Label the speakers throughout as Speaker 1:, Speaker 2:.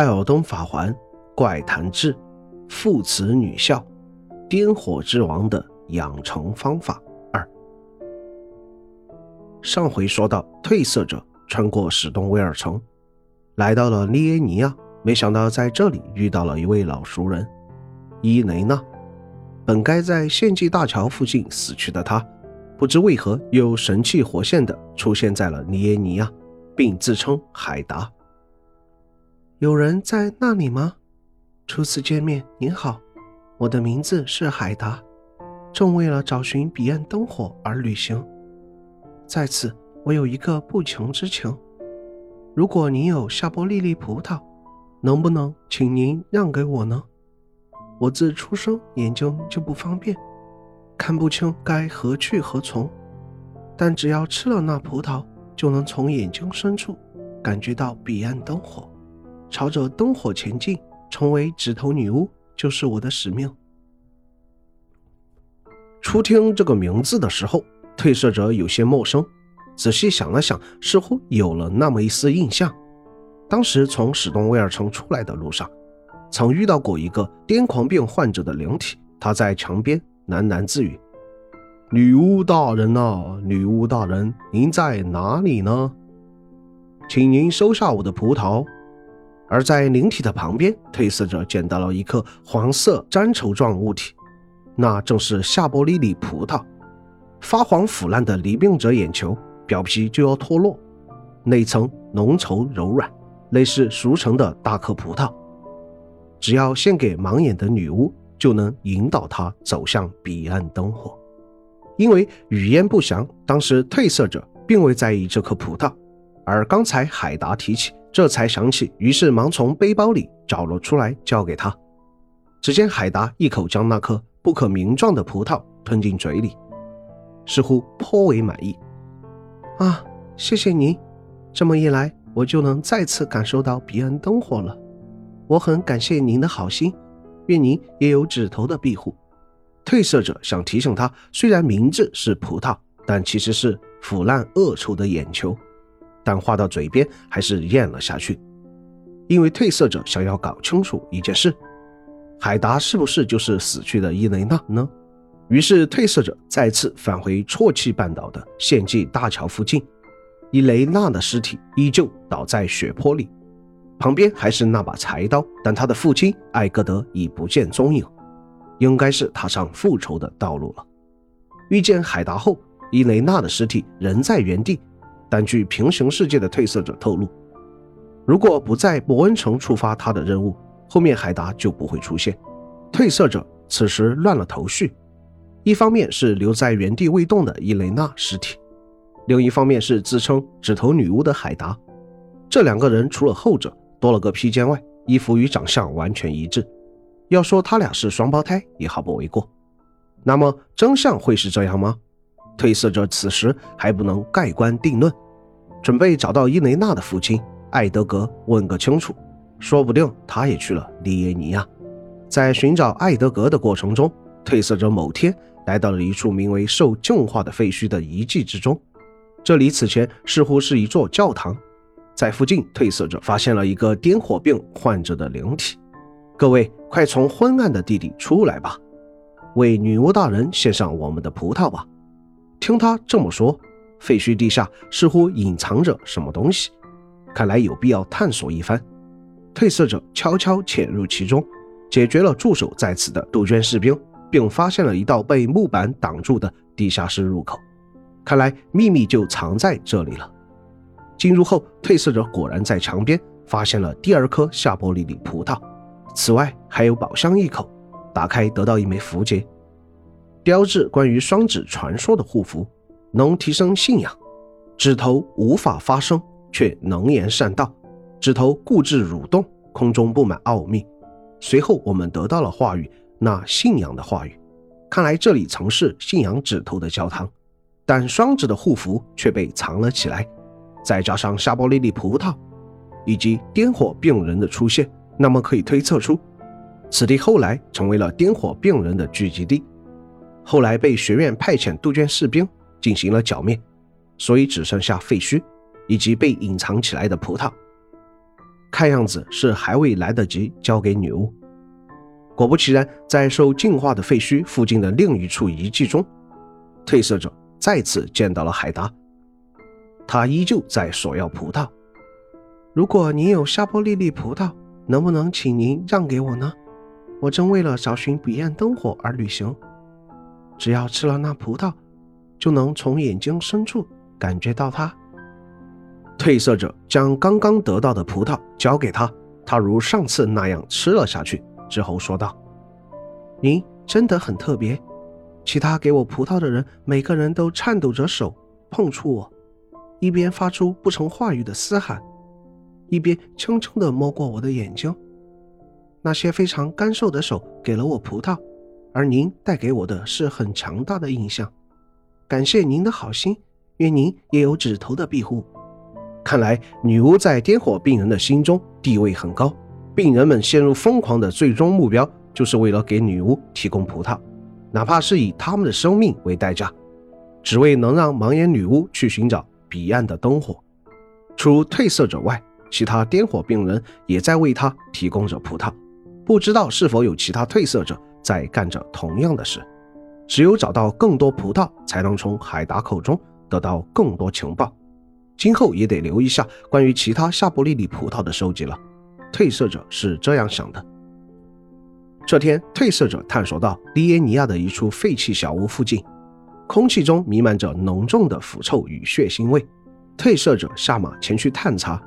Speaker 1: 艾尔登法环、怪谈志、父慈女孝、颠火之王的养成方法二。上回说到，褪色者穿过史东威尔城，来到了利耶尼亚，没想到在这里遇到了一位老熟人伊雷娜。本该在献祭大桥附近死去的他，不知为何又神气活现的出现在了利耶尼亚，并自称海达。
Speaker 2: 有人在那里吗？初次见面，您好，我的名字是海达，正为了找寻彼岸灯火而旅行。在此，我有一个不情之请：如果您有夏波利利葡萄，能不能请您让给我呢？我自出生眼睛就不方便，看不清该何去何从，但只要吃了那葡萄，就能从眼睛深处感觉到彼岸灯火。朝着灯火前进，成为指头女巫就是我的使命。
Speaker 1: 初听这个名字的时候，褪色者有些陌生。仔细想了想，似乎有了那么一丝印象。当时从史东威尔城出来的路上，曾遇到过一个癫狂病患者的灵体。他在墙边喃喃自语：“女巫大人呐，女巫大人，您在哪里呢？请您收下我的葡萄。”而在灵体的旁边，褪色者捡到了一颗黄色粘稠状物体，那正是夏波利里葡萄。发黄腐烂的离病者眼球表皮就要脱落，内层浓稠柔软，类似熟成的大颗葡萄。只要献给盲眼的女巫，就能引导她走向彼岸灯火。因为语焉不详，当时褪色者并未在意这颗葡萄，而刚才海达提起。这才想起，于是忙从背包里找了出来，交给他。只见海达一口将那颗不可名状的葡萄吞进嘴里，似乎颇为满意。
Speaker 2: 啊，谢谢您！这么一来，我就能再次感受到彼岸灯火了。我很感谢您的好心，愿您也有指头的庇护。
Speaker 1: 褪色者想提醒他，虽然名字是葡萄，但其实是腐烂恶臭的眼球。但话到嘴边还是咽了下去，因为褪色者想要搞清楚一件事：海达是不是就是死去的伊雷娜呢？于是褪色者再次返回啜泣半岛的献祭大桥附近，伊雷娜的尸体依旧倒在血泊里，旁边还是那把柴刀，但他的父亲艾格德已不见踪影，应该是踏上复仇的道路了。遇见海达后，伊雷娜的尸体仍在原地。但据平行世界的褪色者透露，如果不在伯恩城触发他的任务，后面海达就不会出现。褪色者此时乱了头绪，一方面是留在原地未动的伊雷娜尸体，另一方面是自称指头女巫的海达。这两个人除了后者多了个披肩外，衣服与长相完全一致。要说他俩是双胞胎也毫不为过。那么真相会是这样吗？褪色者此时还不能盖棺定论，准备找到伊雷娜的父亲艾德格问个清楚，说不定他也去了利耶尼亚。在寻找艾德格的过程中，褪色者某天来到了一处名为“受净化的废墟”的遗迹之中，这里此前似乎是一座教堂。在附近，褪色者发现了一个癫火病患者的灵体。各位，快从昏暗的地里出来吧，为女巫大人献上我们的葡萄吧。听他这么说，废墟地下似乎隐藏着什么东西，看来有必要探索一番。褪色者悄悄潜入其中，解决了驻守在此的杜鹃士兵，并发现了一道被木板挡住的地下室入口。看来秘密就藏在这里了。进入后，褪色者果然在墙边发现了第二颗夏波利里葡萄，此外还有宝箱一口，打开得到一枚符节。标志关于双指传说的护符，能提升信仰。指头无法发声，却能言善道。指头固执蠕动，空中布满奥秘。随后我们得到了话语，那信仰的话语。看来这里曾是信仰指头的教堂，但双指的护符却被藏了起来。再加上夏波利利葡萄，以及颠火病人的出现，那么可以推测出，此地后来成为了颠火病人的聚集地。后来被学院派遣杜鹃士兵进行了剿灭，所以只剩下废墟以及被隐藏起来的葡萄。看样子是还未来得及交给女巫。果不其然，在受净化的废墟附近的另一处遗迹中，褪色者再次见到了海达。他依旧在索要葡萄。
Speaker 2: 如果您有夏波利利葡萄，能不能请您让给我呢？我正为了找寻彼岸灯火而旅行。只要吃了那葡萄，就能从眼睛深处感觉到它。
Speaker 1: 褪色者将刚刚得到的葡萄交给他，他如上次那样吃了下去，之后说道：“
Speaker 2: 您真的很特别。其他给我葡萄的人，每个人都颤抖着手碰触我，一边发出不成话语的嘶喊，一边轻轻地摸过我的眼睛。那些非常干瘦的手给了我葡萄，而您带给我的是很强大的印象。感谢您的好心，愿您也有指头的庇护。”
Speaker 1: 看来女巫在颠火病人的心中地位很高，病人们陷入疯狂的最终目标就是为了给女巫提供葡萄，哪怕是以他们的生命为代价，只为能让盲眼女巫去寻找彼岸的灯火。除褪色者外，其他颠火病人也在为他提供着葡萄，不知道是否有其他褪色者在干着同样的事。只有找到更多葡萄，才能从海达口中得到更多情报。今后也得留意下关于其他夏布利里葡萄的收集了。褪色者是这样想的。这天，褪色者探索到利耶尼亚的一处废弃小屋附近，空气中弥漫着浓重的腐臭与血腥味。褪色者下马前去探查，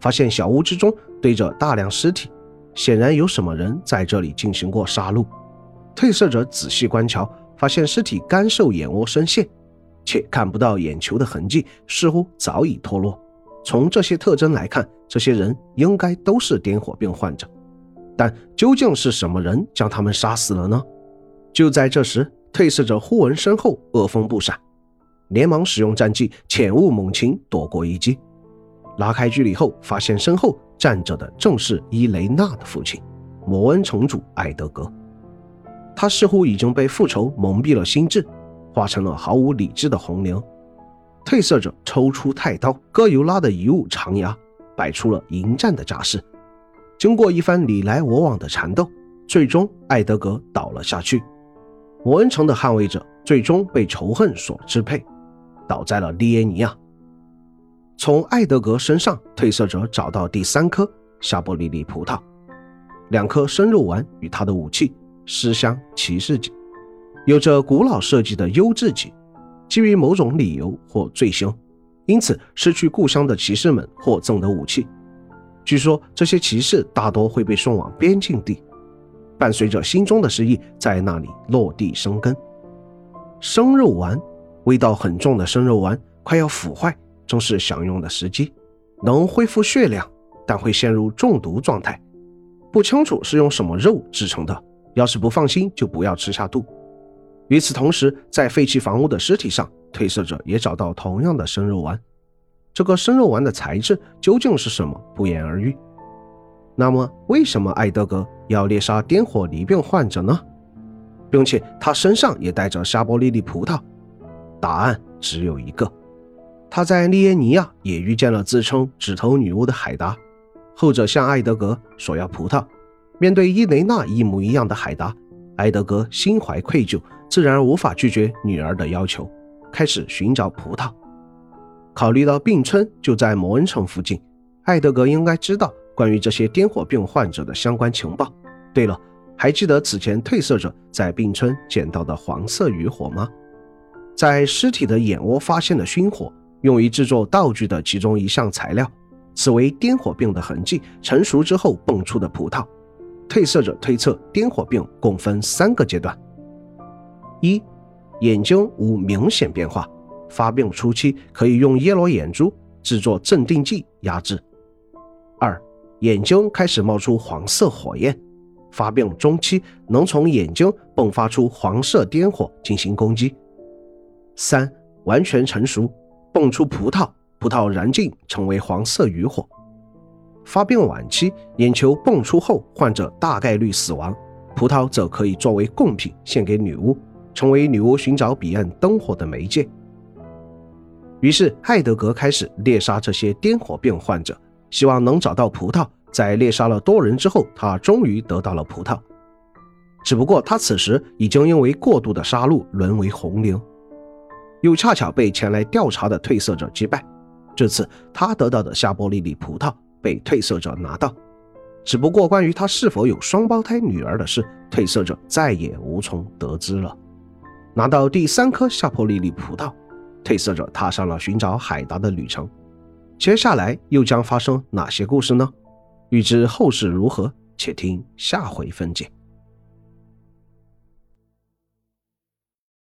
Speaker 1: 发现小屋之中堆着大量尸体，显然有什么人在这里进行过杀戮。褪色者仔细观瞧，发现尸体干瘦，眼窝深陷。且看不到眼球的痕迹，似乎早已脱落。从这些特征来看，这些人应该都是癫火病患者。但究竟是什么人将他们杀死了呢？就在这时，褪色者忽闻身后恶风不闪，连忙使用战技浅雾猛禽躲过一击。拉开距离后，发现身后站着的正是伊雷娜的父亲摩恩城主艾德格。他似乎已经被复仇蒙蔽了心智。化成了毫无理智的红绫，褪色者抽出太刀，哥尤拉的遗物长牙，摆出了迎战的架势。经过一番你来我往的缠斗，最终艾德格倒了下去。摩恩城的捍卫者最终被仇恨所支配，倒在了利耶尼亚。从艾德格身上，褪色者找到第三颗夏波利利葡萄，两颗生肉丸与他的武器尸香骑士戟。有着古老设计的优质戟，基于某种理由或罪行，因此失去故乡的骑士们获赠的武器。据说这些骑士大多会被送往边境地，伴随着心中的失意，在那里落地生根。生肉丸，味道很重的生肉丸快要腐坏，正是享用的时机。能恢复血量，但会陷入中毒状态。不清楚是用什么肉制成的，要是不放心，就不要吃下肚。与此同时，在废弃房屋的尸体上，褪色者也找到同样的生肉丸。这个生肉丸的材质究竟是什么，不言而喻。那么，为什么艾德格要猎杀癫火离病患者呢？并且他身上也带着沙波利利葡萄？答案只有一个：他在利耶尼亚也遇见了自称指头女巫的海达，后者向艾德格索要葡萄。面对伊雷娜一模一样的海达，埃德格心怀愧疚。自然无法拒绝女儿的要求，开始寻找葡萄。考虑到病村就在摩恩城附近，艾德格应该知道关于这些癫火病患者的相关情报。对了，还记得此前褪色者在病村捡到的黄色余火吗？在尸体的眼窝发现的熏火，用于制作道具的其中一项材料，此为癫火病的痕迹成熟之后蹦出的葡萄。褪色者推测，癫火病共分三个阶段。一，眼睛无明显变化，发病初期可以用耶罗眼珠制作镇定剂压制。二，眼睛开始冒出黄色火焰，发病中期能从眼睛迸发出黄色颠火进行攻击。三，完全成熟，迸出葡萄，葡萄燃尽成为黄色余火。发病晚期，眼球迸出后，患者大概率死亡，葡萄则可以作为贡品献给女巫。成为女巫寻找彼岸灯火的媒介。于是，艾德格开始猎杀这些癫火病患者，希望能找到葡萄。在猎杀了多人之后，他终于得到了葡萄。只不过他此时已经因为过度的杀戮沦为红灵，又恰巧被前来调查的褪色者击败。这次他得到的夏波利里葡萄被褪色者拿到，只不过关于他是否有双胞胎女儿的事，褪色者再也无从得知了。拿到第三颗夏普利利葡萄，褪色者踏上了寻找海达的旅程。接下来又将发生哪些故事呢？欲知后事如何，且听下回分解。